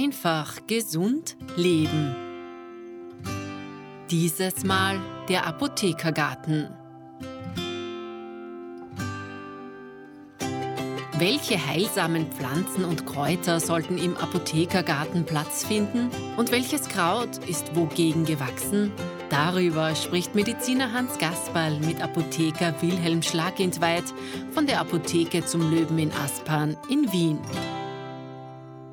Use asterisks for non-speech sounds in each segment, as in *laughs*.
Einfach gesund leben. Dieses Mal der Apothekergarten. Welche heilsamen Pflanzen und Kräuter sollten im Apothekergarten Platz finden? Und welches Kraut ist wogegen gewachsen? Darüber spricht Mediziner Hans Gasperl mit Apotheker Wilhelm Schlagentweit von der Apotheke zum Löwen in Aspern in Wien.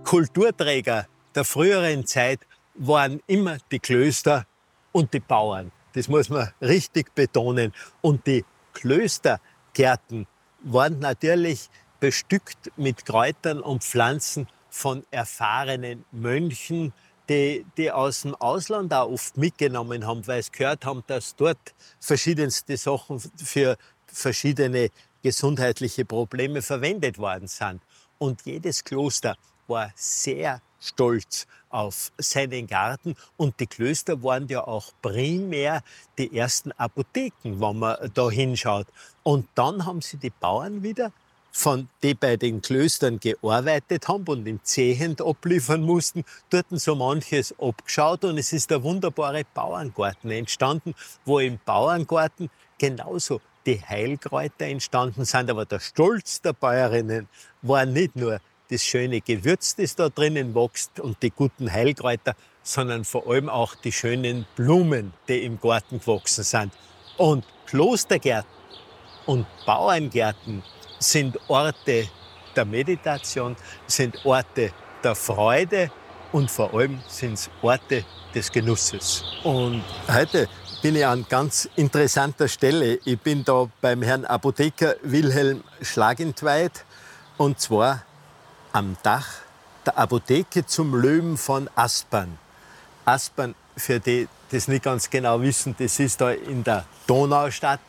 Kulturträger der früheren Zeit waren immer die Klöster und die Bauern. Das muss man richtig betonen. Und die Klöstergärten waren natürlich bestückt mit Kräutern und Pflanzen von erfahrenen Mönchen, die, die aus dem Ausland auch oft mitgenommen haben, weil sie gehört haben, dass dort verschiedenste Sachen für verschiedene gesundheitliche Probleme verwendet worden sind. Und jedes Kloster war sehr stolz auf seinen Garten und die Klöster waren ja auch primär die ersten Apotheken, wenn man da hinschaut. Und dann haben sie die Bauern wieder von die bei den Klöstern gearbeitet haben und im Zehend abliefern mussten, dort so manches abgeschaut und es ist der wunderbare Bauerngarten entstanden, wo im Bauerngarten genauso die Heilkräuter entstanden sind. Aber der Stolz der Bäuerinnen war nicht nur das schöne Gewürz, das da drinnen wächst und die guten Heilkräuter, sondern vor allem auch die schönen Blumen, die im Garten gewachsen sind. Und Klostergärten und Bauerngärten sind Orte der Meditation, sind Orte der Freude und vor allem sind es Orte des Genusses. Und heute bin ich an ganz interessanter Stelle. Ich bin da beim Herrn Apotheker Wilhelm Schlagentweit und zwar am Dach der Apotheke zum Löwen von Aspern. Aspern, für die das nicht ganz genau wissen, das ist da in der Donaustadt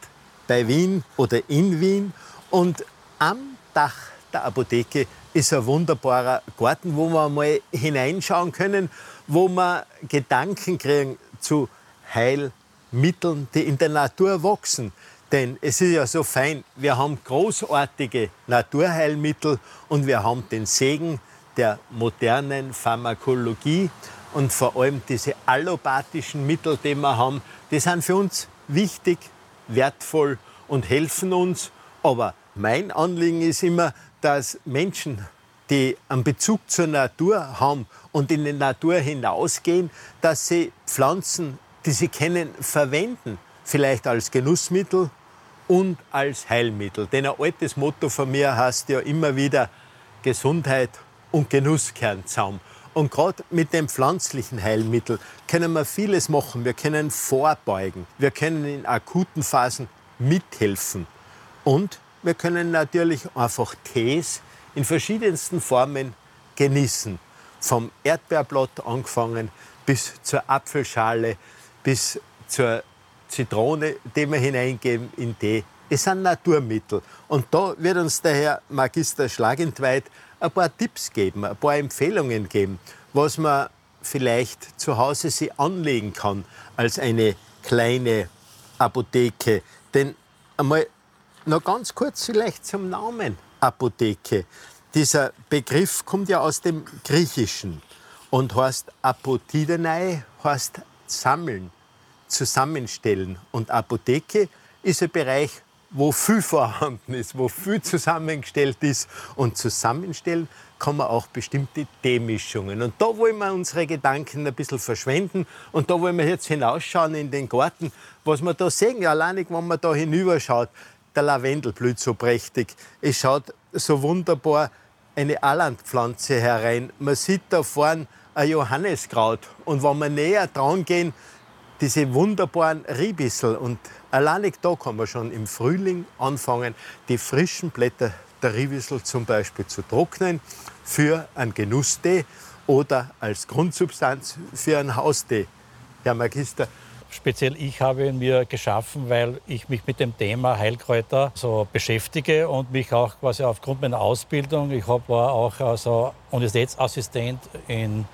bei Wien oder in Wien. Und am Dach der Apotheke ist ein wunderbarer Garten, wo wir mal hineinschauen können, wo wir Gedanken kriegen zu Heilmitteln, die in der Natur wachsen. Denn es ist ja so fein, wir haben großartige Naturheilmittel und wir haben den Segen der modernen Pharmakologie und vor allem diese allopathischen Mittel, die wir haben, die sind für uns wichtig, wertvoll und helfen uns. Aber mein Anliegen ist immer, dass Menschen, die einen Bezug zur Natur haben und in die Natur hinausgehen, dass sie Pflanzen, die sie kennen, verwenden. Vielleicht als Genussmittel und als Heilmittel. Denn ein altes Motto von mir heißt ja immer wieder Gesundheit und Genuss kehren zusammen. Und gerade mit dem pflanzlichen Heilmittel können wir vieles machen. Wir können vorbeugen. Wir können in akuten Phasen mithelfen. Und wir können natürlich einfach Tees in verschiedensten Formen genießen. Vom Erdbeerblatt angefangen bis zur Apfelschale, bis zur Zitrone, die wir hineingeben in Tee. Es sind Naturmittel. Und da wird uns der Herr Magister Schlagentweit ein paar Tipps geben, ein paar Empfehlungen geben, was man vielleicht zu Hause sich anlegen kann als eine kleine Apotheke. Denn einmal noch ganz kurz vielleicht zum Namen Apotheke. Dieser Begriff kommt ja aus dem Griechischen und heißt Apotidenei, heißt sammeln, zusammenstellen. Und Apotheke ist ein Bereich, wo viel vorhanden ist, wo viel zusammengestellt ist. Und zusammenstellen kann man auch bestimmte Teemischungen. Und da wollen wir unsere Gedanken ein bisschen verschwenden. Und da wollen wir jetzt hinausschauen in den Garten, was wir da sehen. Alleinig, wenn man da hinüberschaut, der Lavendel blüht so prächtig. Es schaut so wunderbar eine Allandpflanze herein. Man sieht da vorne ein Johanneskraut. Und wenn wir näher dran gehen, diese wunderbaren Riebissel. Und alleinig da kann man schon im Frühling anfangen, die frischen Blätter der Riebissel zum Beispiel zu trocknen für einen Genusstee oder als Grundsubstanz für einen Haustee. Herr Magister, Speziell ich habe ihn mir geschaffen, weil ich mich mit dem Thema Heilkräuter so beschäftige und mich auch quasi aufgrund meiner Ausbildung, ich war auch also Universitätsassistent in,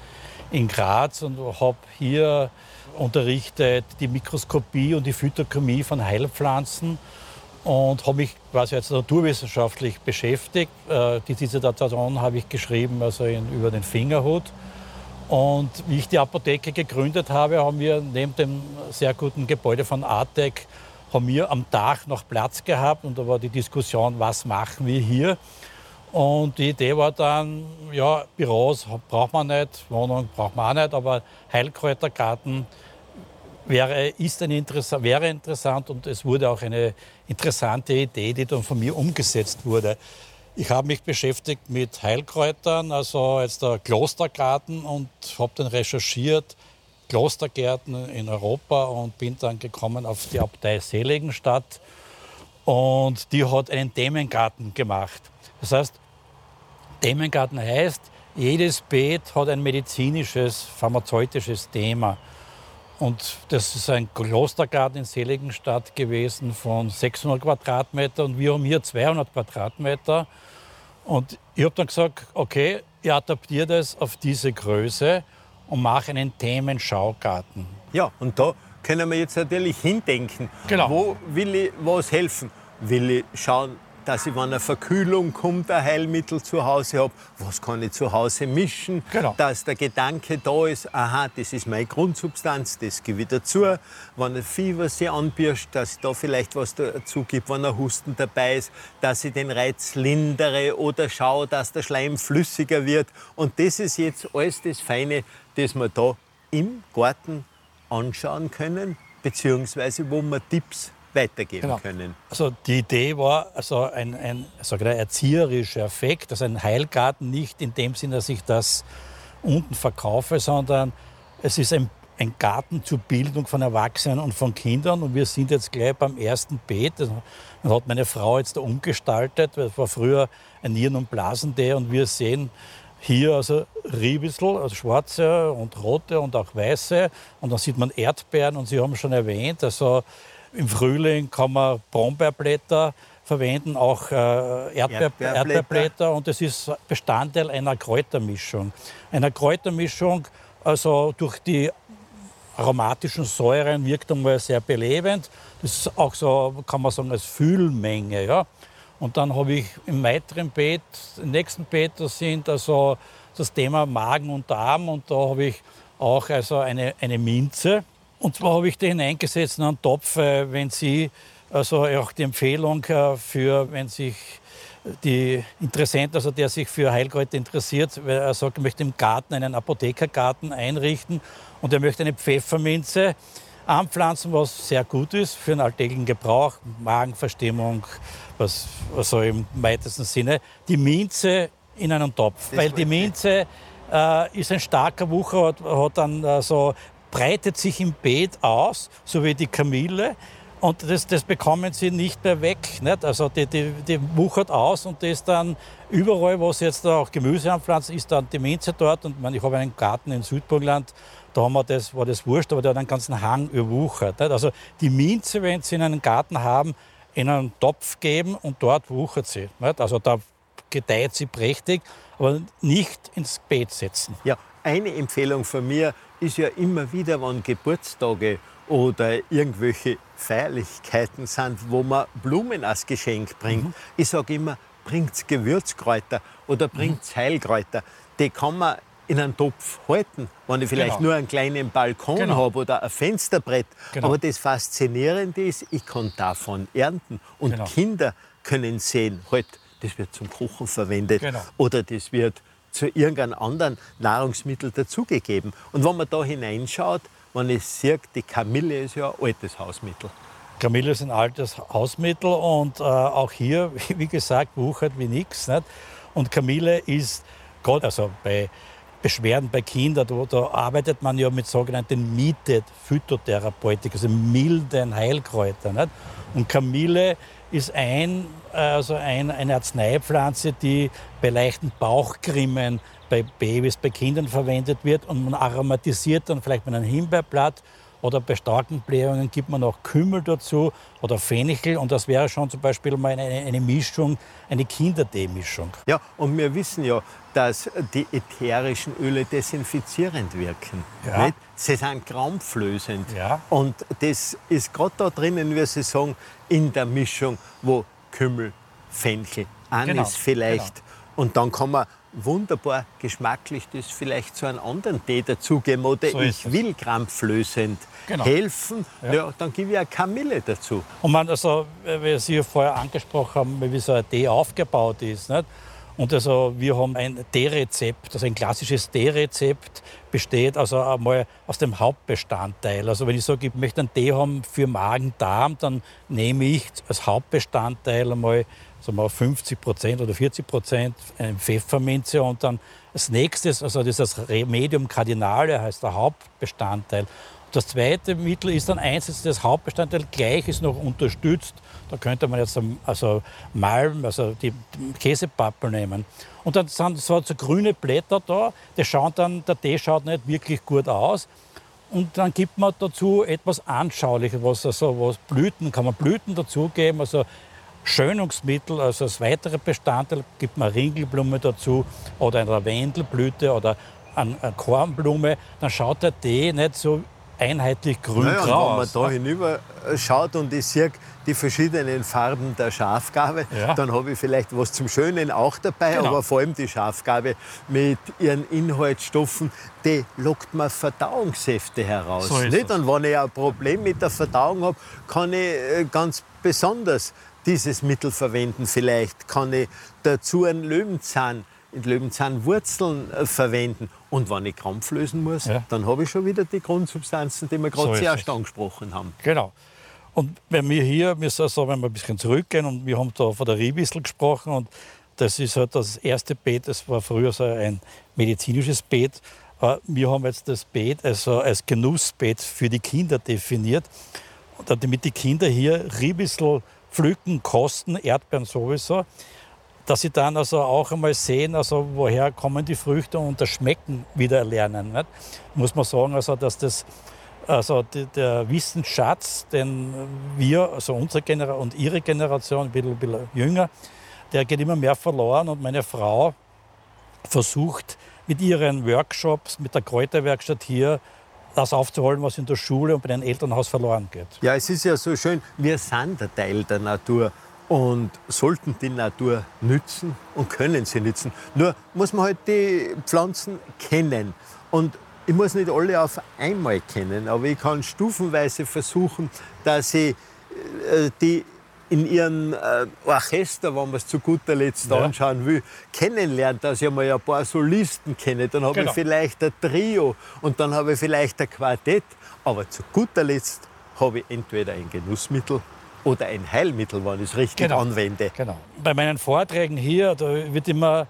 in Graz und habe hier unterrichtet die Mikroskopie und die Phytochemie von Heilpflanzen und habe mich quasi als naturwissenschaftlich beschäftigt. Äh, die Dissertation habe ich geschrieben also in, über den Fingerhut Und wie ich die Apotheke gegründet habe, haben wir neben dem sehr guten Gebäude von Artec haben wir am Tag noch Platz gehabt und da war die Diskussion, was machen wir hier? Und die Idee war dann, ja, Büros braucht man nicht, Wohnung braucht man auch nicht, aber Heilkräutergarten wäre, ist eine Interessa wäre interessant und es wurde auch eine interessante Idee, die dann von mir umgesetzt wurde. Ich habe mich beschäftigt mit Heilkräutern, also jetzt der Klostergarten und habe dann recherchiert, Klostergärten in Europa und bin dann gekommen auf die Abtei Seligenstadt und die hat einen Themengarten gemacht. Das heißt, Themengarten heißt, jedes Beet hat ein medizinisches, pharmazeutisches Thema. Und das ist ein Klostergarten in Seligenstadt gewesen von 600 Quadratmeter und wir haben hier 200 Quadratmeter. Und ich habe dann gesagt, okay, ich adaptiere das auf diese Größe und mache einen Themenschaugarten. Ja, und da können wir jetzt natürlich hindenken. Genau. Wo will ich was helfen? Will ich schauen, dass ich, wenn eine Verkühlung kommt, ein Heilmittel zu Hause habe. Was kann ich zu Hause mischen? Genau. Dass der Gedanke da ist, aha, das ist meine Grundsubstanz, das gebe ich dazu. Wenn ein Fieber sich anpirscht, dass ich da vielleicht was dazu gebe, wenn ein Husten dabei ist, dass ich den Reiz lindere oder schaue, dass der Schleim flüssiger wird. Und das ist jetzt alles das Feine, das wir da im Garten anschauen können, beziehungsweise wo wir Tipps weitergeben Genau. können. Also die Idee war also ein, ein ich, erzieherischer Effekt, also ein Heilgarten nicht in dem Sinne, dass ich das unten verkaufe, sondern es ist ein, ein Garten zur Bildung von Erwachsenen und von Kindern. Und wir sind jetzt gleich beim ersten Beet. Das hat meine Frau jetzt da umgestaltet. Das war früher ein Nieren- und Blasendee und wir sehen hier also Riebissel, also schwarze und rote und auch weiße. Und dann sieht man Erdbeeren und Sie haben schon erwähnt, also im Frühling kann man Brombeerblätter verwenden, auch äh, Erdbeer, Erdbeerblätter. Und das ist Bestandteil einer Kräutermischung. Einer Kräutermischung, also durch die aromatischen Säuren wirkt einmal sehr belebend. Das ist auch so, kann man sagen, als Fühlmenge. Ja? Und dann habe ich im weiteren Beet, im nächsten Beet, das sind also das Thema Magen und Darm und da habe ich auch also eine, eine Minze. Und zwar habe ich die hineingesetzt in einen Topf, äh, wenn Sie, also auch die Empfehlung äh, für, wenn sich die Interessent, also der sich für Heilkräuter interessiert, weil er sagt, er möchte im Garten einen Apothekergarten einrichten und er möchte eine Pfefferminze anpflanzen, was sehr gut ist für den alltäglichen Gebrauch, Magenverstimmung, was also im weitesten Sinne. Die Minze in einen Topf, weil die Minze äh, ist ein starker Wucher, hat, hat dann äh, so breitet sich im Beet aus, so wie die Kamille. Und das, das bekommen sie nicht mehr weg. Nicht? Also die, die, die wuchert aus und das ist dann überall, wo sie jetzt auch Gemüse anpflanzen, ist dann die Minze dort. Und ich, meine, ich habe einen Garten in Südburgenland, da haben wir das, war das wurscht, aber der hat einen ganzen Hang überwuchert. Nicht? Also die Minze, wenn Sie in einem Garten haben, in einen Topf geben und dort wuchert sie. Nicht? Also da gedeiht sie prächtig, aber nicht ins Beet setzen. Ja, eine Empfehlung von mir ist ja immer wieder, wenn Geburtstage oder irgendwelche Feierlichkeiten sind, wo man Blumen als Geschenk bringt. Mhm. Ich sage immer, bringt Gewürzkräuter oder bringt Mhm. Heilkräuter. Die kann man in einen Topf halten, wenn ich vielleicht Genau. nur einen kleinen Balkon Genau. habe oder ein Fensterbrett. Genau. Aber das Faszinierende ist, ich kann davon ernten. Und Genau. Kinder können sehen, halt, das wird zum Kochen verwendet Genau. oder das wird zu irgendeinem anderen Nahrungsmittel dazugegeben. Und wenn man da hineinschaut, ich sehe, die Kamille ist ja ein altes Hausmittel. Kamille ist ein altes Hausmittel und äh, auch hier, *laughs* wie gesagt, wuchert wie nichts. Und Kamille ist gerade also bei Beschwerden bei Kindern, da, da arbeitet man ja mit sogenannten Meated Phytotherapeutik, also milden Heilkräutern. Und Kamille ist ein, also ein, eine Arzneipflanze, die bei leichten Bauchgrimmen bei Babys, bei Kindern verwendet wird und man aromatisiert dann vielleicht mit einem Himbeerblatt oder bei starken Blähungen gibt man auch Kümmel dazu oder Fenchel und das wäre schon zum Beispiel mal eine, eine Mischung, eine Kindertee-Mischung. Ja, und wir wissen ja, dass die ätherischen Öle desinfizierend wirken. Ja. Nicht? Sie sind krampflösend. Ja. Und das ist gerade da drinnen, wie Sie sagen, in der Mischung, wo Kümmel, Fenchel, Anis Genau, vielleicht. Und dann kann man wunderbar geschmacklich das vielleicht zu einem anderen Tee dazugeben oder So ich will krampflösend Genau. helfen, ja. Ja. dann gebe ich eine Kamille dazu. Und man, also, wie Sie vorher angesprochen haben, wie so ein Tee aufgebaut ist. Nicht? Und also, wir haben ein Teerezept, also ein klassisches Teerezept besteht also einmal aus dem Hauptbestandteil. Also wenn ich sage, ich möchte einen Tee haben für Magen-Darm, dann nehme ich als Hauptbestandteil einmal sagen wir, 50 Prozent oder 40 Prozent Pfefferminze und dann als nächstes, also das ist das Remedium Cardinale, heißt der Hauptbestandteil. Das zweite Mittel ist dann eins, das das Hauptbestandteil gleich ist noch unterstützt. Da könnte man jetzt also Malm, also die Käsepappel nehmen. Und dann sind so, so grüne Blätter da, die schauen dann, der Tee schaut nicht wirklich gut aus. Und dann gibt man dazu etwas Anschauliches, was, also, was Blüten, kann man Blüten dazugeben, also Schönungsmittel, also als weitere Bestandteil gibt man Ringelblume dazu oder eine Lavendelblüte oder eine Kornblume, dann schaut der Tee nicht so einheitlich Naja, grün-grau wenn man da hinüber schaut und ich sehe die verschiedenen Farben der Schafgabe, Ja. dann habe ich vielleicht was zum Schönen auch dabei, Genau. aber vor allem die Schafgabe mit ihren Inhaltsstoffen, die lockt mir Verdauungssäfte heraus. So nicht? Und wenn ich ein Problem mit der Verdauung habe, kann ich äh, ganz besonders dieses Mittel verwenden. Vielleicht kann ich dazu einen Löwenzahn, Löwenzahnwurzeln äh, verwenden. Und wenn ich Krampf lösen muss, Ja. dann habe ich schon wieder die Grundsubstanzen, die wir gerade So zuerst es. angesprochen haben. Genau. Und wenn wir hier, müssen also, wenn wir ein bisschen zurückgehen und wir haben da von der Riebissel gesprochen und das ist halt das erste Beet, das war früher so ein medizinisches Beet. Aber Wir haben jetzt das Beet also als Genussbeet für die Kinder definiert. Und damit die Kinder hier Riebissel pflücken, kosten, Erdbeeren sowieso, dass sie dann also auch einmal sehen, also woher kommen die Früchte und das Schmecken wieder lernen. Nicht? Muss man sagen, also, dass das also die, der Wissensschatz, den wir, also unsere Generation und ihre Generation, ein bisschen, ein bisschen jünger, der geht immer mehr verloren und meine Frau versucht mit ihren Workshops, mit der Kräuterwerkstatt hier, das aufzuholen, was in der Schule und bei den Elternhaus verloren geht. Ja, es ist ja so schön, wir sind ein Teil der Natur und sollten die Natur nützen und können sie nützen. Nur muss man halt die Pflanzen kennen. Und ich muss nicht alle auf einmal kennen, aber ich kann stufenweise versuchen, dass ich äh, die in ihrem äh, Orchester, wenn man es zu guter Letzt Ja. anschauen will, kennenlernt, dass ich mal ein paar Solisten kenne. Dann habe Genau. ich vielleicht ein Trio und dann habe ich vielleicht ein Quartett. Aber zu guter Letzt habe ich entweder ein Genussmittel oder ein Heilmittel, wenn ich es richtig Genau. anwende. Genau. Bei meinen Vorträgen hier, wird immer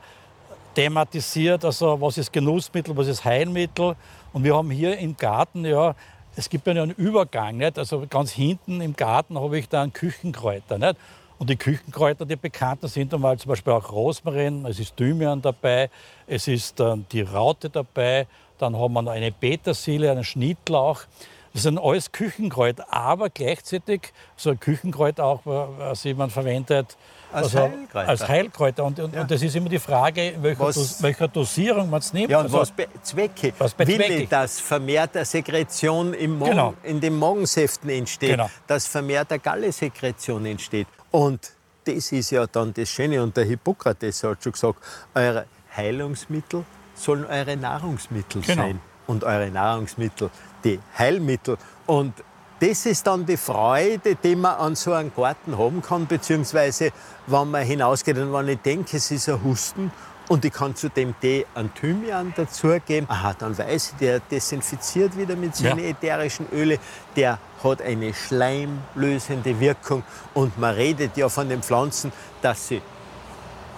thematisiert, also was ist Genussmittel, was ist Heilmittel. Und wir haben hier im Garten, ja, es gibt ja einen Übergang. Nicht? Also ganz hinten im Garten habe ich da einen Küchenkräuter. Nicht? Und die Küchenkräuter, die bekannten sind einmal zum Beispiel auch Rosmarin, es ist Thymian dabei, es ist dann die Raute dabei, dann haben wir noch eine Petersilie, einen Schnittlauch. Das sind alles Küchenkräuter, aber gleichzeitig so ein Küchenkräuter auch, was jemand verwendet, Als also Heilkräuter. Als Heilkräuter. Und, und, Ja. und das ist immer die Frage, welcher, Was- Dos, welcher Dosierung man es nimmt. Ja, und Also- was bezwecke? Was Will bezwecke ich, ich? dass vermehrt eine Sekretion im Magen, Genau. in den Magensäften entsteht, Genau. dass vermehrt eine Gallesekretion entsteht. Und das ist ja dann das Schöne. Und der Hippokrates hat schon gesagt, eure Heilungsmittel sollen eure Nahrungsmittel Genau. sein. Und eure Nahrungsmittel die Heilmittel. Und das ist dann die Freude, die man an so einem Garten haben kann, beziehungsweise wenn man hinausgeht und wenn ich denke, es ist ein Husten und ich kann zu dem Tee einen Thymian dazugeben, aha, dann weiß ich, der desinfiziert wieder mit seinen Ja. ätherischen Öle, der hat eine schleimlösende Wirkung und man redet ja von den Pflanzen, dass sie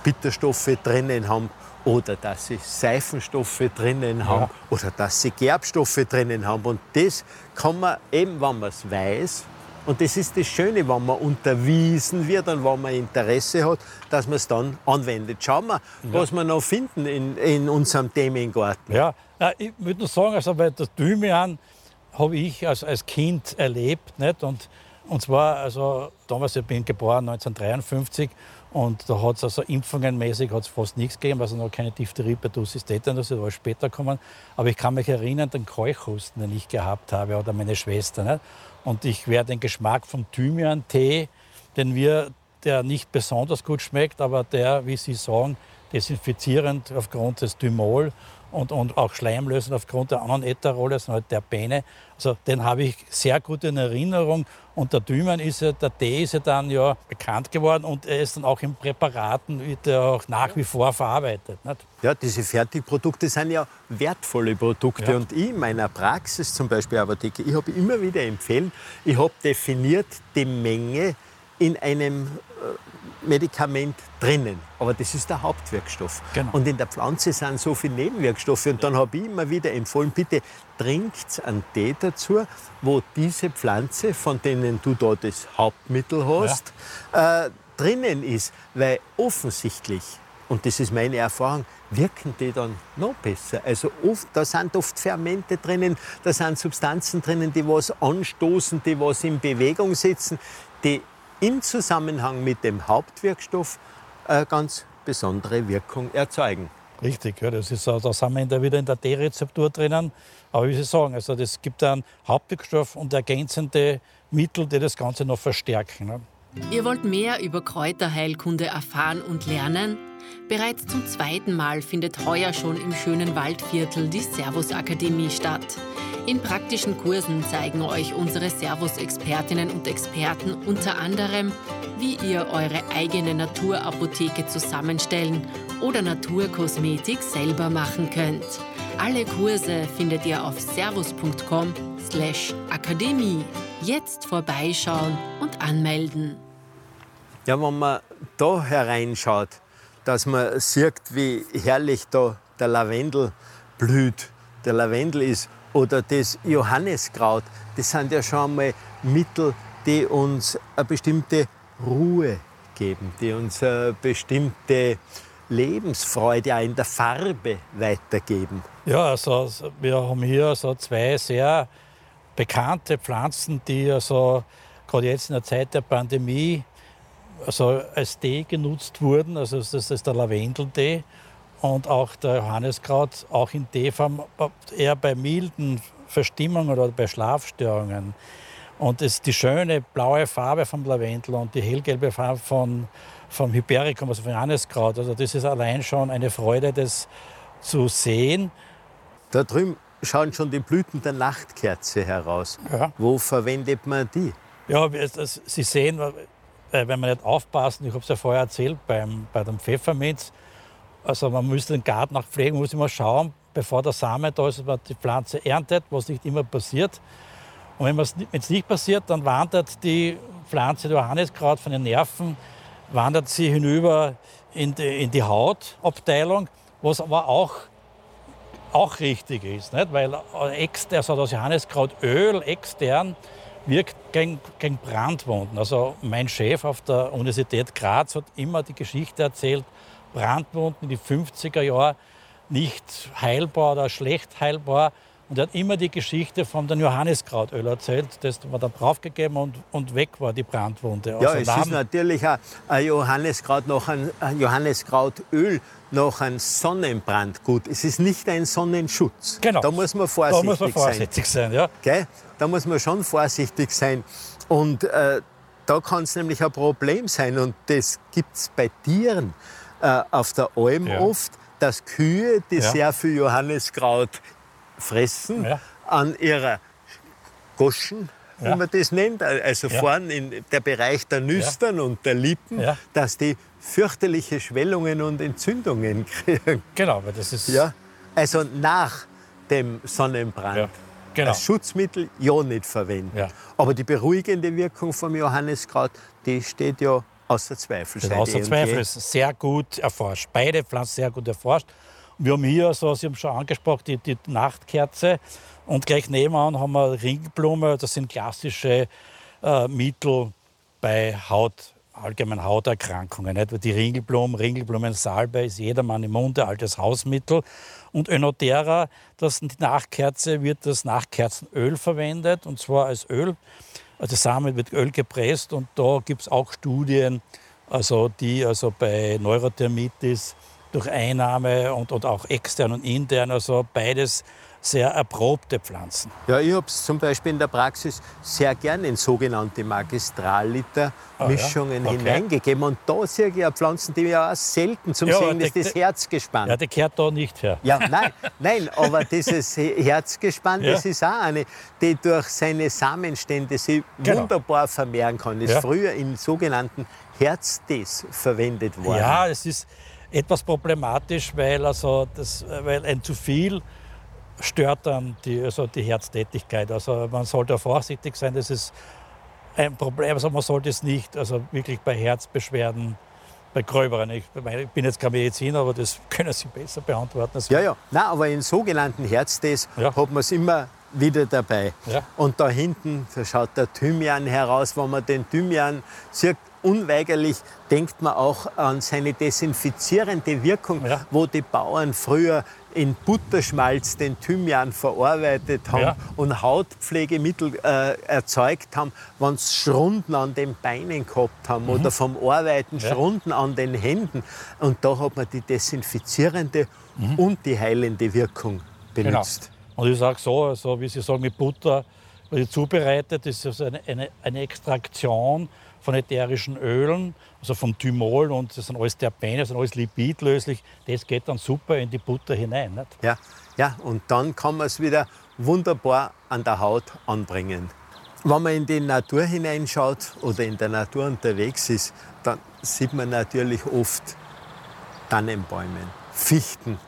Bitterstoffe drinnen haben oder dass sie Seifenstoffe drinnen haben oder dass sie Gerbstoffe drinnen haben. Und das kann man eben, wenn man es weiß, und das ist das Schöne, wenn man unterwiesen wird und wenn man Interesse hat, dass man es dann anwendet. Schauen wir, was wir noch finden in, in unserem Themengarten. Ja, ich würde nur sagen, also bei der Thymian habe ich als, als Kind erlebt. Nicht? Und, und zwar, also damals, ich bin geboren 1953 und da hat es also impfungenmäßig hat's fast nichts gegeben, also noch keine Diphtherie, Pertussis, Tetanus, das war später gekommen. Aber ich kann mich erinnern, den Keuchhusten, den ich gehabt habe oder meine Schwester. Nicht? Und ich werde den Geschmack vom Thymian-Tee, den wir, der nicht besonders gut schmeckt, aber der, wie Sie sagen, desinfizierend aufgrund des Thymol und, und auch schleimlösend aufgrund der anderen Etherrolle, also halt der Bene. Also den habe ich sehr gut in Erinnerung. Und der Dümen ist ja, der Tee ist ja dann ja bekannt geworden und er ist dann auch in Präparaten wird er auch nach wie vor verarbeitet. Nicht? Ja, diese Fertigprodukte sind ja wertvolle Produkte. Ja. Und ich in meiner Praxis, zum Beispiel Apotheke, ich habe immer wieder empfehlen, ich habe definiert die Menge in einem äh, Medikament drinnen. Aber das ist der Hauptwirkstoff. Genau. Und in der Pflanze sind so viele Nebenwirkstoffe. Und dann habe ich immer wieder empfohlen, bitte trinkt einen Tee dazu, wo diese Pflanze, von denen du da das Hauptmittel hast, ja. äh, drinnen ist. Weil offensichtlich, und das ist meine Erfahrung, wirken die dann noch besser. Also oft, da sind oft Fermente drinnen, da sind Substanzen drinnen, die was anstoßen, die was in Bewegung setzen, die im Zusammenhang mit dem Hauptwirkstoff eine ganz besondere Wirkung erzeugen. Richtig, ja, das ist, da sind wir wieder in der D-Rezeptur drinnen. Aber wie Sie sagen, also das gibt einen Hauptwirkstoff und ergänzende Mittel, die das Ganze noch verstärken. Ne? Ihr wollt mehr über Kräuterheilkunde erfahren und lernen? Bereits zum zweiten Mal findet heuer schon im schönen Waldviertel die Servus-Akademie statt. In praktischen Kursen zeigen euch unsere Servus-Expertinnen und Experten unter anderem, wie ihr eure eigene Naturapotheke zusammenstellen oder Naturkosmetik selber machen könnt. Alle Kurse findet ihr auf servus.com/akademie. Jetzt vorbeischauen und anmelden. Ja, wenn man da hereinschaut, dass man sieht, wie herrlich da der Lavendel blüht. Der Lavendel ist oder das Johanneskraut, das sind ja schon einmal Mittel, die uns eine bestimmte Ruhe geben, die uns eine bestimmte Lebensfreude auch in der Farbe weitergeben. Ja, also wir haben hier also zwei sehr bekannte Pflanzen, die also gerade jetzt in der Zeit der Pandemie also als Tee genutzt wurden. Also das ist der Lavendeltee und auch der Johanneskraut, auch in Teeform, eher bei milden Verstimmungen oder bei Schlafstörungen. Und es die schöne blaue Farbe vom Lavendel und die hellgelbe Farbe von, vom Hypericum, also vom Johanneskraut, also das ist allein schon eine Freude, das zu sehen. Da drüben schauen schon die Blüten der Nachtkerze heraus. Ja. Wo verwendet man die? Ja, Sie sehen, äh, wenn man nicht aufpassen, ich habe es ja vorher erzählt, beim, bei dem Pfefferminz, also man müsste den Garten auch pflegen, muss immer schauen, bevor der Same da ist, dass man die Pflanze erntet, was nicht immer passiert. Und wenn es nicht passiert, dann wandert die Pflanze, der Johanniskraut von den Nerven, wandert sie hinüber in die, in die Hautabteilung, was aber auch, auch richtig ist. Nicht? Weil extern, also das Johanniskrautöl extern wirkt gegen, gegen Brandwunden. Also mein Chef auf der Universität Graz hat immer die Geschichte erzählt, Brandwunden in die 50er Jahre nicht heilbar oder schlecht heilbar. Und er hat immer die Geschichte von dem Johanniskrautöl erzählt, das war da draufgegeben und, und weg war die Brandwunde. Ja, also es Namen. ist natürlich ein, Johanniskraut noch ein, ein Johanniskrautöl noch ein Sonnenbrandgut. Es ist nicht ein Sonnenschutz. Genau. Da muss man vorsichtig, da muss man vorsichtig sein. sein ja. Okay? Da muss man schon vorsichtig sein. Und äh, da kann es nämlich ein Problem sein. Und das gibt es bei Tieren äh, auf der Alm ja. oft, dass Kühe, die ja. sehr viel Johanniskraut fressen, ja. an ihrer Goschen, wie man das nennt, also vorn in der Bereich der Nüstern und der Lippen, dass die fürchterliche Schwellungen und Entzündungen *laughs* kriegen. Genau, weil das ist. Ja, also nach dem Sonnenbrand. Genau. Als Schutzmittel ja nicht verwenden. Aber die beruhigende Wirkung vom Johanniskraut, die steht ja Außer Zweifel. Das außer Zweifel ist sehr gut erforscht. Beide Pflanzen sehr gut erforscht. Wir haben hier, so, Sie haben schon angesprochen, die, die Nachtkerze. Und gleich nebenan haben wir Ringblume. Das sind klassische äh, Mittel bei Haut, allgemeinen Hauterkrankungen. Nicht? Die Ringelblumen, Ringelblumensalbe ist jedermann im Munde, altes Hausmittel. Und Önotera, das die Nachkerze, wird das Nachkerzenöl verwendet, und zwar als Öl also Samen wird Öl gepresst und da gibt es auch Studien, also die also bei Neurothermitis durch Einnahme und, und auch extern und intern, also beides sehr erprobte Pflanzen. Ja, ich habe es zum Beispiel in der Praxis sehr gerne in sogenannte Magistralliter-Mischungen Ah, ja? Okay. hineingegeben. Und da sehe ich ja Pflanzen, die ja auch selten zum Ja, Sehen ist, das Herzgespann. Ja, die kehrt da nicht her. Ja, nein, nein, aber dieses *laughs* Herzgespann, Ja. das ist auch eine, die durch seine Samenstände sich Genau. wunderbar vermehren kann. Ist früher in sogenannten Herztees verwendet worden. Ja, es ist etwas problematisch, weil, also das, weil ein zu viel stört dann die, also die Herztätigkeit. Also man sollte vorsichtig sein, das ist ein Problem. Also man sollte es nicht, also wirklich bei Herzbeschwerden, bei gröberen. Ich, meine, ich bin jetzt kein Mediziner, aber das *laughs* können Sie besser beantworten. Ja, ja. Nein, aber in sogenannten Herztees Ja. hat man es immer wieder dabei. Ja. Und da hinten, da schaut der Thymian heraus. Wenn man den Thymian sieht, unweigerlich denkt man auch an seine desinfizierende Wirkung, Ja. wo die Bauern früher in Butterschmalz den Thymian verarbeitet haben Ja. und Hautpflegemittel äh, erzeugt haben, wenn sie Schrunden an den Beinen gehabt haben oder vom Arbeiten Mhm. Ja. Schrunden an den Händen. Und da hat man die desinfizierende und die heilende Wirkung Genau. benutzt. Und ich sage so, also wie Sie sagen, mit Butter zubereitet, das ist also eine, eine, eine Extraktion von ätherischen Ölen, also vom Thymol und das sind alles Terpene, das sind alles lipidlöslich. Das geht dann super in die Butter hinein. Nicht? Ja, ja, und dann kann man es wieder wunderbar an der Haut anbringen. Wenn man in die Natur hineinschaut oder in der Natur unterwegs ist, dann sieht man natürlich oft Tannenbäume, Fichten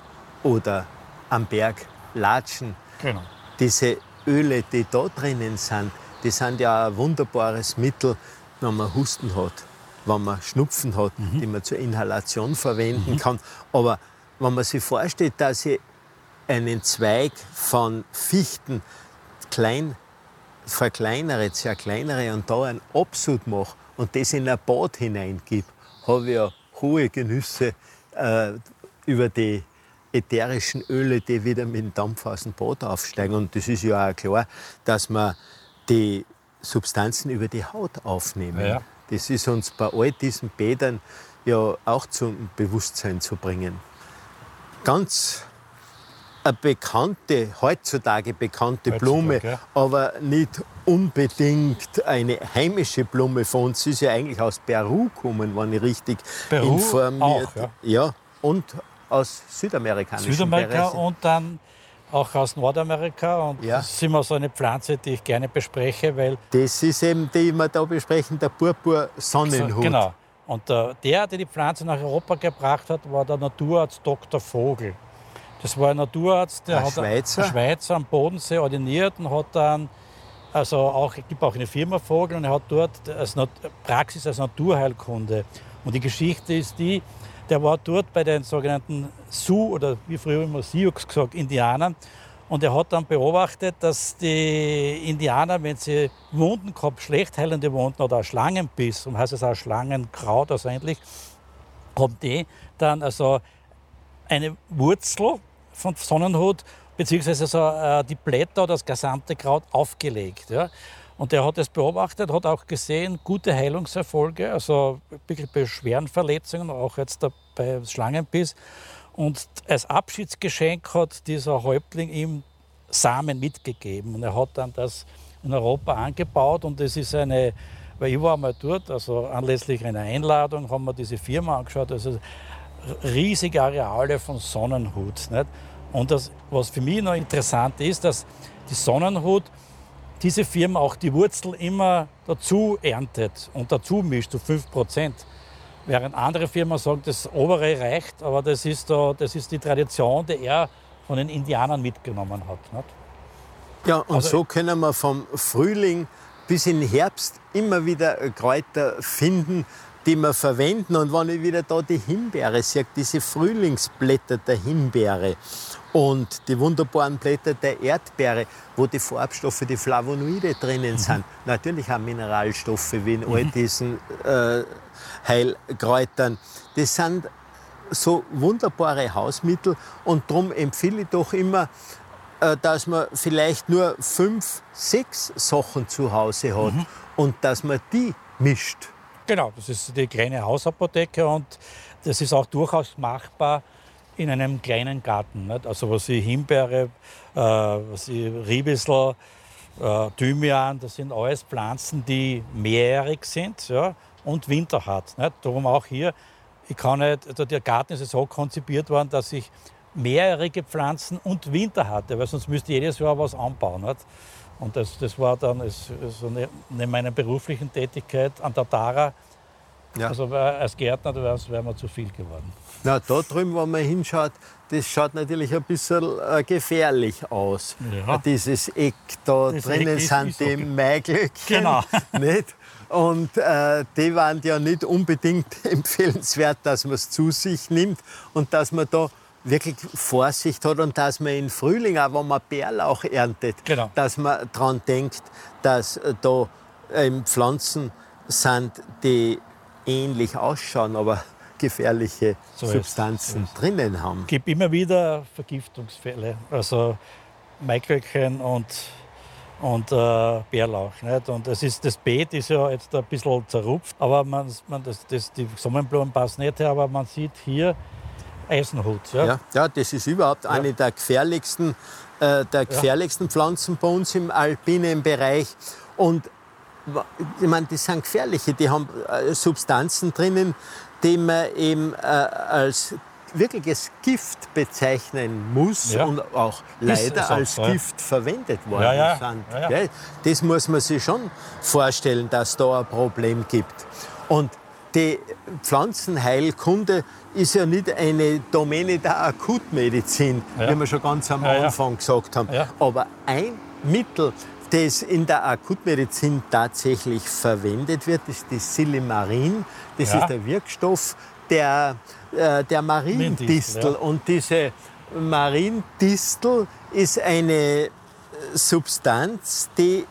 oder am Berg Latschen. Genau. Diese Öle, die da drinnen sind, die sind ja ein wunderbares Mittel, wenn man Husten hat, wenn man Schnupfen hat, die man zur Inhalation verwenden kann. Aber wenn man sich vorstellt, dass ich einen Zweig von Fichten klein verkleinere, zerkleinere und da einen Absud mache und das in ein Bad hineingebe, habe ich ja hohe Genüsse äh, über die ätherischen Öle, die wieder mit dem Dampf aus dem Bad aufsteigen. Und das ist ja auch klar, dass man die Substanzen über die Haut aufnehmen. Ja. Das ist uns bei all diesen Bädern ja auch zum Bewusstsein zu bringen. Ganz eine bekannte, heutzutage bekannte Heutzutage, Blume, ja. aber nicht unbedingt eine heimische Blume von uns. Sie ist ja eigentlich aus Peru gekommen, wenn ich richtig Peru informiert. auch, ja. ja, und aus südamerikanischen Südamerika Bereichen. und dann auch aus Nordamerika. Und Ja. das ist immer so eine Pflanze, die ich gerne bespreche, weil Das ist eben, die wir da besprechen, der Purpur Sonnenhut. Genau. Und äh, der, der die Pflanze nach Europa gebracht hat, war der Naturarzt Dr. Vogel. Das war ein Naturarzt, der Ein hat Schweizer? ein Schweizer am Bodensee ordiniert und hat dann, also auch, es gibt auch eine Firma Vogel und er hat dort als Nat Praxis als Naturheilkunde. Und die Geschichte ist die, der war dort bei den sogenannten Sioux oder wie früher immer Sioux gesagt, Indianern. Und er hat dann beobachtet, dass die Indianer, wenn sie Wunden gehabt, schlecht heilende Wunden oder Schlangenbiss, und heißt es auch Schlangenkraut, also eigentlich, haben die dann also eine Wurzel von Sonnenhut, beziehungsweise so, äh, die Blätter oder das gesamte Kraut aufgelegt. Ja? Und er hat es beobachtet, hat auch gesehen, gute Heilungserfolge, also wirklich bei schweren Verletzungen, auch jetzt bei Schlangenbiss. Und als Abschiedsgeschenk hat dieser Häuptling ihm Samen mitgegeben. Und er hat dann das in Europa angebaut und es ist eine, weil ich war mal dort, also anlässlich einer Einladung haben wir diese Firma angeschaut, also riesige Areale von Sonnenhut. Nicht? Und das, was für mich noch interessant ist, dass die Sonnenhut diese Firma auch die Wurzel immer dazu erntet und dazu mischt, zu 5 Prozent. Während andere Firmen sagen, das obere reicht, aber das ist, da, das ist die Tradition, die er von den Indianern mitgenommen hat. Nicht? Ja, und Also- so können wir vom Frühling bis in den Herbst immer wieder Kräuter finden, die wir verwenden. Und wenn ich wieder da die Himbeere sehe, diese Frühlingsblätter der Himbeere und die wunderbaren Blätter der Erdbeere, wo die Farbstoffe, die Flavonoide drinnen sind, natürlich auch Mineralstoffe wie in all diesen äh, Heilkräutern, das sind so wunderbare Hausmittel und darum empfehle ich doch immer, äh, dass man vielleicht nur fünf, sechs Sachen zu Hause hat und dass man die mischt. Genau, das ist die kleine Hausapotheke und das ist auch durchaus machbar in einem kleinen Garten. Nicht? Also was ich Himbeere, äh, was ich Riebissel, äh, Thymian, das sind alles Pflanzen, die mehrjährig sind ja, und Winter hat. Nicht? Darum auch hier, ich kann nicht, also der Garten ist so konzipiert worden, dass ich mehrjährige Pflanzen und Winter hatte, weil sonst müsste ich jedes Jahr was anbauen. Nicht? Und das, das war dann ist, ist neben meiner beruflichen Tätigkeit an der Tara, ja. also als Gärtner, wäre mir zu viel geworden. Na, da drüben, wenn man hinschaut, das schaut natürlich ein bisschen äh, gefährlich aus. Ja. Dieses Eck, da das drinnen Eck sind die Maiglöckchen. Genau. *laughs* Nicht? Und äh, die waren ja nicht unbedingt *laughs* empfehlenswert, dass man es zu sich nimmt und dass man da wirklich Vorsicht hat und dass man im Frühling, auch wenn man Bärlauch erntet, genau. dass man daran denkt, dass äh, da ähm, Pflanzen sind, die ähnlich ausschauen, aber *laughs* gefährliche so Substanzen ist, drinnen haben. Es gibt immer wieder Vergiftungsfälle, also Maiglöckchen und, und äh, Bärlauch. Nicht? Und es ist, das Beet ist ja jetzt ein bisschen zerrupft, aber man, man, das, das, die Sonnenblumen passen nicht her, aber man sieht hier Eisenhut. Ja, ja, ja das ist überhaupt ja. eine der gefährlichsten, äh, der gefährlichsten Pflanzen bei uns im alpinen Bereich. Und ich meine, die sind gefährliche, die haben äh, Substanzen drinnen, die man eben äh, als wirkliches Gift bezeichnen muss ja. und auch leider als ja. Gift verwendet worden ja, sind. Das muss man sich schon vorstellen, dass da ein Problem gibt. Und die Pflanzenheilkunde ist ja nicht eine Domäne der Akutmedizin, wie wir schon ganz am Anfang gesagt haben. Aber ein Mittel, das in der Akutmedizin tatsächlich verwendet wird, ist die Silimarin. Das ja. ist der Wirkstoff der, äh, der Mariendistel. Ja. Und diese Mariendistel ist eine Substanz, die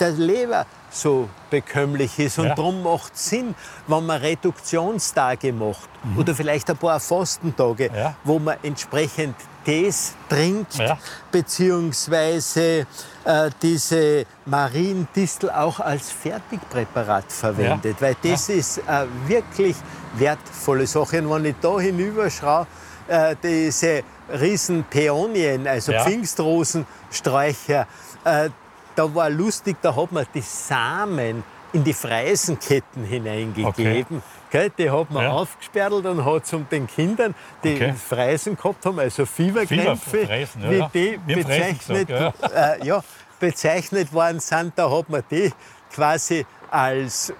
der Leber so bekömmlich ist. Und ja. darum macht es Sinn, wenn man Reduktionstage macht mhm. oder vielleicht ein paar Fastentage, ja. wo man entsprechend das trinkt, ja. beziehungsweise äh, diese Mariendistel auch als Fertigpräparat verwendet, weil das ist eine wirklich wertvolle Sache. Und wenn ich da hinüberschaue, äh, diese riesen Peonien, also Pfingstrosensträucher, äh, da war lustig, da hat man die Samen in die Freisenketten hineingegeben. Okay. Die hat man ja. aufgesperrt und hat zum den Kindern, die okay. Freisen gehabt haben, also Fieberkrämpfe, Fieber wie die bezeichnet, gesagt, ja. Äh, ja, bezeichnet worden sind, da hat man die quasi als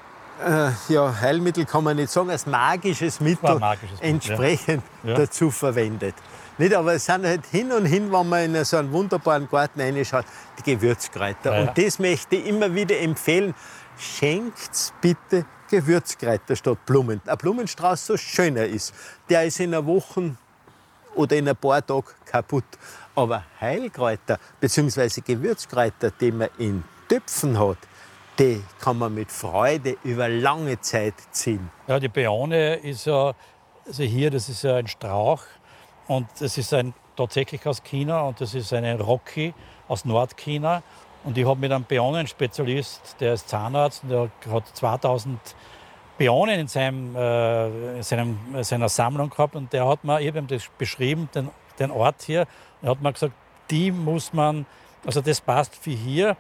äh, ja, Heilmittel kann man nicht sagen, als magisches Mittel magisches entsprechend ja. dazu verwendet. Nicht, aber es sind halt hin und hin, wenn man in so einen wunderbaren Garten reinschaut, die Gewürzkräuter. Und das möchte ich immer wieder empfehlen. Schenkt bitte Gewürzkräuter statt Blumen. Ein Blumenstrauß so schöner ist, der ist in einer Woche oder in ein paar Tagen kaputt. Aber Heilkräuter bzw. Gewürzkräuter, die man in Töpfen hat, die kann man mit Freude über lange Zeit ziehen. Ja, die Beone ist ja, also hier, das ist ja ein Strauch und das ist ein, tatsächlich aus China und das ist eine Rocky aus Nordchina. Und ich habe mit einem Bionenspezialist, der ist Zahnarzt und der hat 2000 Bionen in, seinem, äh, in seinem, seiner Sammlung gehabt und der hat mir, habe das beschrieben, den, den Ort hier, und hat mir gesagt, die muss man, also das passt für hier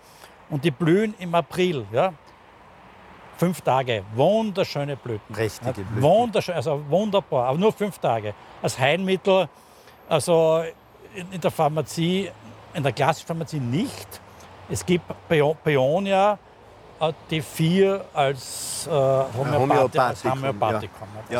und die blühen im April, ja. Fünf Tage, wunderschöne Blüten. Richtige Blüten. Wunderschön, also wunderbar, aber nur fünf Tage. Als Heilmittel, also in, in der Pharmazie, in der klassischen Pharmazie nicht, es gibt Peonia, äh, die vier als äh, Homöopathikum. Homöopathikum ja.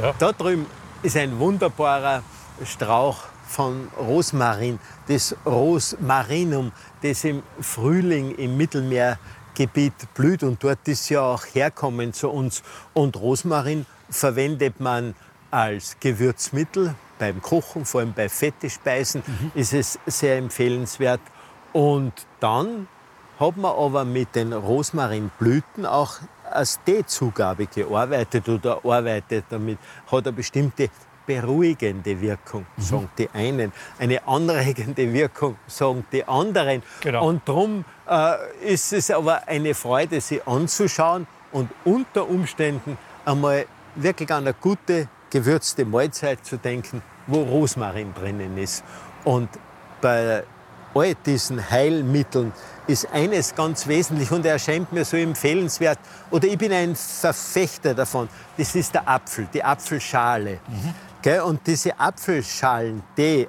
Ja. ja. Da drüben ist ein wunderbarer Strauch von Rosmarin, das Rosmarinum, das im Frühling im Mittelmeergebiet blüht und dort ist ja auch herkommen zu uns. Und Rosmarin verwendet man als Gewürzmittel beim Kochen, vor allem bei fette Speisen, mhm. ist es sehr empfehlenswert. Und dann hat man aber mit den Rosmarinblüten auch als Teezugabe gearbeitet oder arbeitet damit, hat eine bestimmte beruhigende Wirkung, mhm. sagen die einen, eine anregende Wirkung, sagen die anderen. Genau. Und darum äh, ist es aber eine Freude, sie anzuschauen und unter Umständen einmal wirklich an eine gute, gewürzte Mahlzeit zu denken wo Rosmarin drinnen ist. Und bei all diesen Heilmitteln ist eines ganz wesentlich und erscheint mir so empfehlenswert, oder ich bin ein Verfechter davon, das ist der Apfel, die Apfelschale. Mhm. Und diese Apfelschalen, die,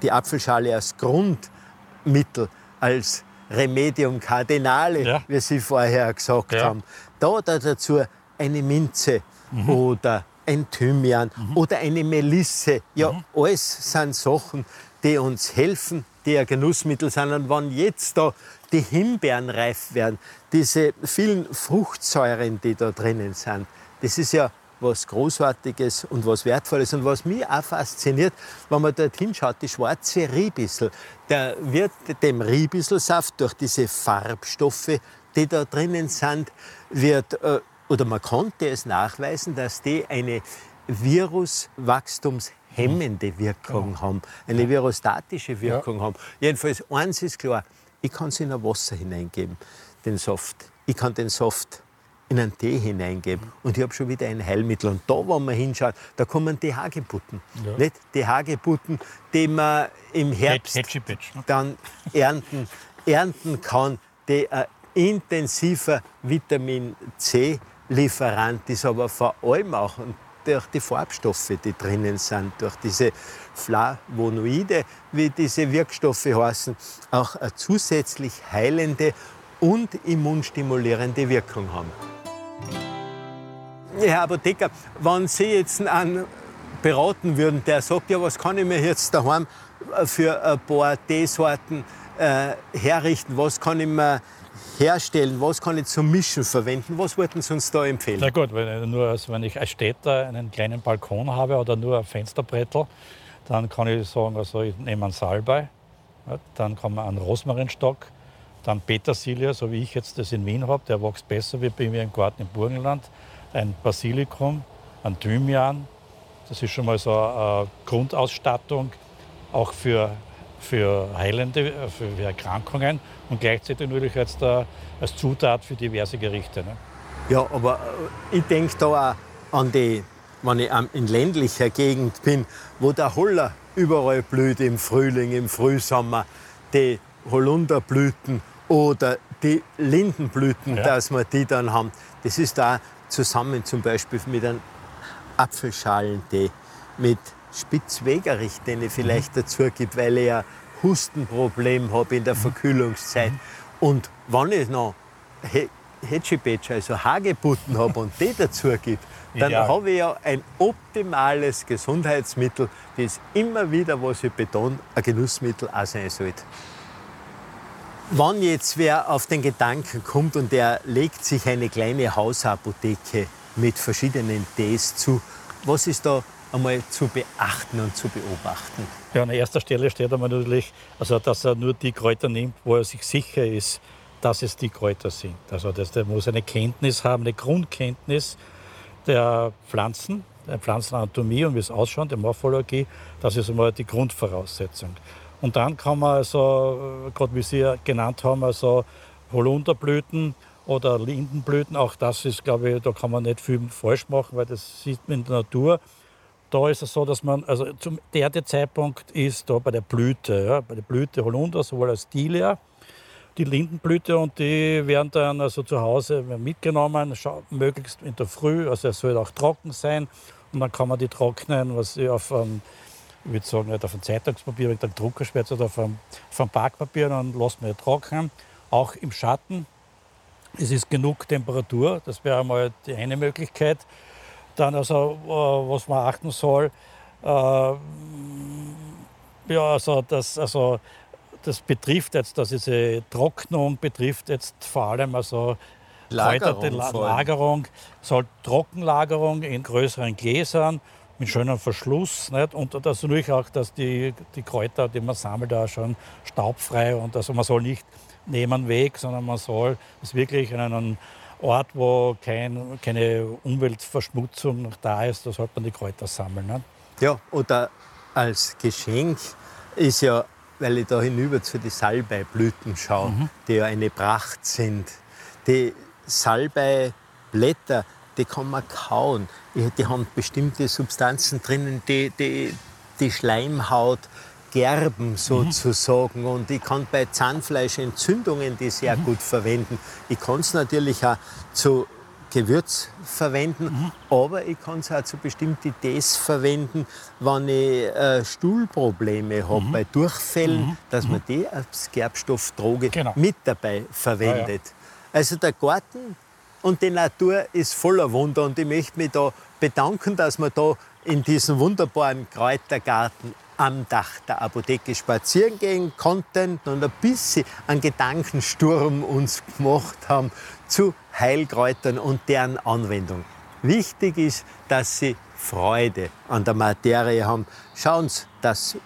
die Apfelschale als Grundmittel, als Remedium Cardinale, ja. wie Sie vorher gesagt ja. haben, da, da dazu eine Minze mhm. oder ein Thymian mhm. oder eine Melisse. Ja, mhm. alles sind Sachen, die uns helfen, die ja Genussmittel sind. Und wenn jetzt da die Himbeeren reif werden, diese vielen Fruchtsäuren, die da drinnen sind, das ist ja was Großartiges und was Wertvolles. Und was mich auch fasziniert, wenn man dort hinschaut, die schwarze Riebissel, der wird dem Riebisselsaft durch diese Farbstoffe, die da drinnen sind, wird, äh, oder man konnte es nachweisen, dass die eine Viruswachstumshemmende Wirkung ja. haben, eine virostatische Wirkung ja. haben. Jedenfalls eins ist klar, ich kann es in ein Wasser hineingeben, den Saft. Ich kann den Saft in einen Tee hineingeben und ich habe schon wieder ein Heilmittel. Und da, wo man hinschaut, da kommen die Hagebutten. Ja. Nicht? Die Hagebutten, die man im Herbst ne? dann ernten, ernten kann, die ein intensiver Vitamin C-Lieferant ist, aber vor allem auch durch die Farbstoffe, die drinnen sind, durch diese Flavonoide, wie diese Wirkstoffe heißen, auch eine zusätzlich heilende und immunstimulierende Wirkung haben. Herr Apotheker, wenn Sie jetzt einen beraten würden, der sagt, ja, was kann ich mir jetzt daheim für ein paar Teesorten äh, herrichten, was kann ich mir herstellen, was kann ich zum Mischen verwenden, was würden Sie uns da empfehlen? Na gut, wenn, nur, also wenn ich als Städter einen kleinen Balkon habe oder nur ein Fensterbrettel, dann kann ich sagen, also ich nehme einen Salbei, dann kann man einen Rosmarinstock, dann Petersilie, so wie ich jetzt das in Wien habe, der wächst besser wie bei mir im Garten im Burgenland. Ein Basilikum, ein Thymian. Das ist schon mal so eine Grundausstattung, auch für, für heilende, für Erkrankungen und gleichzeitig natürlich jetzt als Zutat für diverse Gerichte. Ne? Ja, aber äh, ich denke da auch an die, wenn ich in ländlicher Gegend bin, wo der Holler überall blüht im Frühling, im Frühsommer, die Holunderblüten oder die Lindenblüten, ja. dass wir die dann haben. Das ist da zusammen zum Beispiel mit einem Apfelschalentee, mit Spitzwegerich, den ich vielleicht mhm. dazu gibt, weil ich ein Hustenproblem habe in der mhm. Verkühlungszeit. Mhm. Und wenn ich noch Hetschipetsch, also Hagebutten habe und die dazu gibt, dann habe ich ja ein optimales Gesundheitsmittel, das immer wieder, was ich betone, ein Genussmittel auch sein sollte. Wenn jetzt wer auf den Gedanken kommt und er legt sich eine kleine Hausapotheke mit verschiedenen Tees zu, was ist da einmal zu beachten und zu beobachten? Ja, an erster Stelle steht einmal natürlich, also dass er nur die Kräuter nimmt, wo er sich sicher ist, dass es die Kräuter sind. Also dass der muss eine Kenntnis haben, eine Grundkenntnis der Pflanzen, der Pflanzenanatomie und wie es ausschaut, der Morphologie. Das ist einmal die Grundvoraussetzung. Und dann kann man also, gerade wie Sie genannt haben, also Holunderblüten oder Lindenblüten, auch das ist, glaube ich, da kann man nicht viel falsch machen, weil das sieht man in der Natur. Da ist es so, dass man, also zum Erntezeitpunkt ist da bei der Blüte, ja, bei der Blüte Holunder, sowohl als Dilia, die Lindenblüte und die werden dann also zu Hause mitgenommen, möglichst in der Früh, also es soll auch trocken sein und dann kann man die trocknen, was sie auf einem ich würde sagen, nicht auf einem Zeitungspapier mit einem Druckerschwärz oder auf auf einem Backpapier, dann lassen wir trocknen. Auch im Schatten. Es ist genug Temperatur, das wäre einmal die eine Möglichkeit. Dann also, äh, was man achten soll, äh, ja, also das, also das betrifft jetzt, dass diese Trocknung betrifft jetzt vor allem also Lagerung, La Lagerung, soll Trockenlagerung in größeren Gläsern mit schönem Verschluss. Nicht? Und das natürlich auch, dass die, die Kräuter, die man sammelt, da schon staubfrei und also man soll nicht nehmen weg, sondern man soll es wirklich an einem Ort, wo kein, keine Umweltverschmutzung noch da ist, da sollte man die Kräuter sammeln. Nicht? Ja, oder als Geschenk ist ja, weil ich da hinüber zu den Salbeiblüten schaue, mhm. die ja eine Pracht sind. Die Salbeiblätter, die kann man kauen. Die haben bestimmte Substanzen drinnen, die, die die Schleimhaut gerben sozusagen. Mhm. Und ich kann bei Zahnfleischentzündungen die sehr mhm. gut verwenden. Ich kann es natürlich auch zu Gewürz verwenden, mhm. aber ich kann es auch zu bestimmten Tees verwenden, wenn ich äh, Stuhlprobleme habe, mhm. bei Durchfällen, mhm. dass man mhm. die als Gerbstoffdroge genau. mit dabei verwendet. Ja, ja. Also der Garten und die Natur ist voller Wunder und ich möchte mich da bedanken, dass wir da in diesem wunderbaren Kräutergarten am Dach der Apotheke spazieren gehen konnten und ein bisschen einen Gedankensturm uns gemacht haben zu Heilkräutern und deren Anwendung. Wichtig ist, dass Sie Freude an der Materie haben. Schauen Sie, dass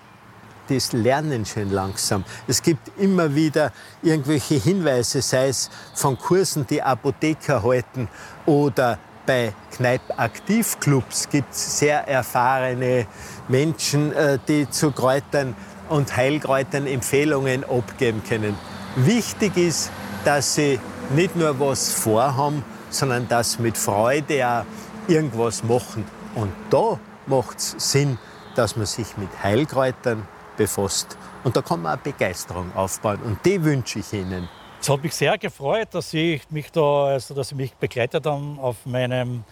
das lernen schön langsam. Es gibt immer wieder irgendwelche Hinweise, sei es von Kursen, die Apotheker halten oder bei Kneipp-Aktivclubs gibt es sehr erfahrene Menschen, äh, die zu Kräutern und Heilkräutern Empfehlungen abgeben können. Wichtig ist, dass sie nicht nur was vorhaben, sondern dass mit Freude auch irgendwas machen. Und da macht es Sinn, dass man sich mit Heilkräutern befasst. Und da kann man auch Begeisterung aufbauen. Und die wünsche ich Ihnen. Es hat mich sehr gefreut, dass Sie mich da, also dass Sie mich begleitet haben auf meinem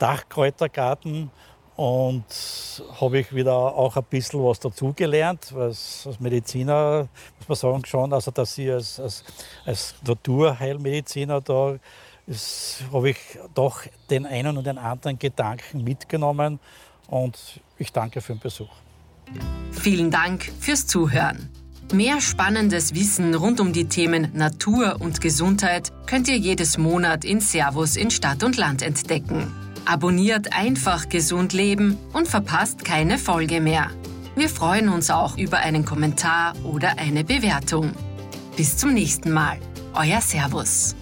Dachkräutergarten und habe ich wieder auch ein bisschen was dazugelernt, was als Mediziner muss man sagen schon, also dass ich als, als, als Naturheilmediziner da habe ich doch den einen und den anderen Gedanken mitgenommen und ich danke für den Besuch. Vielen Dank fürs Zuhören. Mehr spannendes Wissen rund um die Themen Natur und Gesundheit könnt ihr jedes Monat in Servus in Stadt und Land entdecken. Abonniert einfach gesund leben und verpasst keine Folge mehr. Wir freuen uns auch über einen Kommentar oder eine Bewertung. Bis zum nächsten Mal. Euer Servus.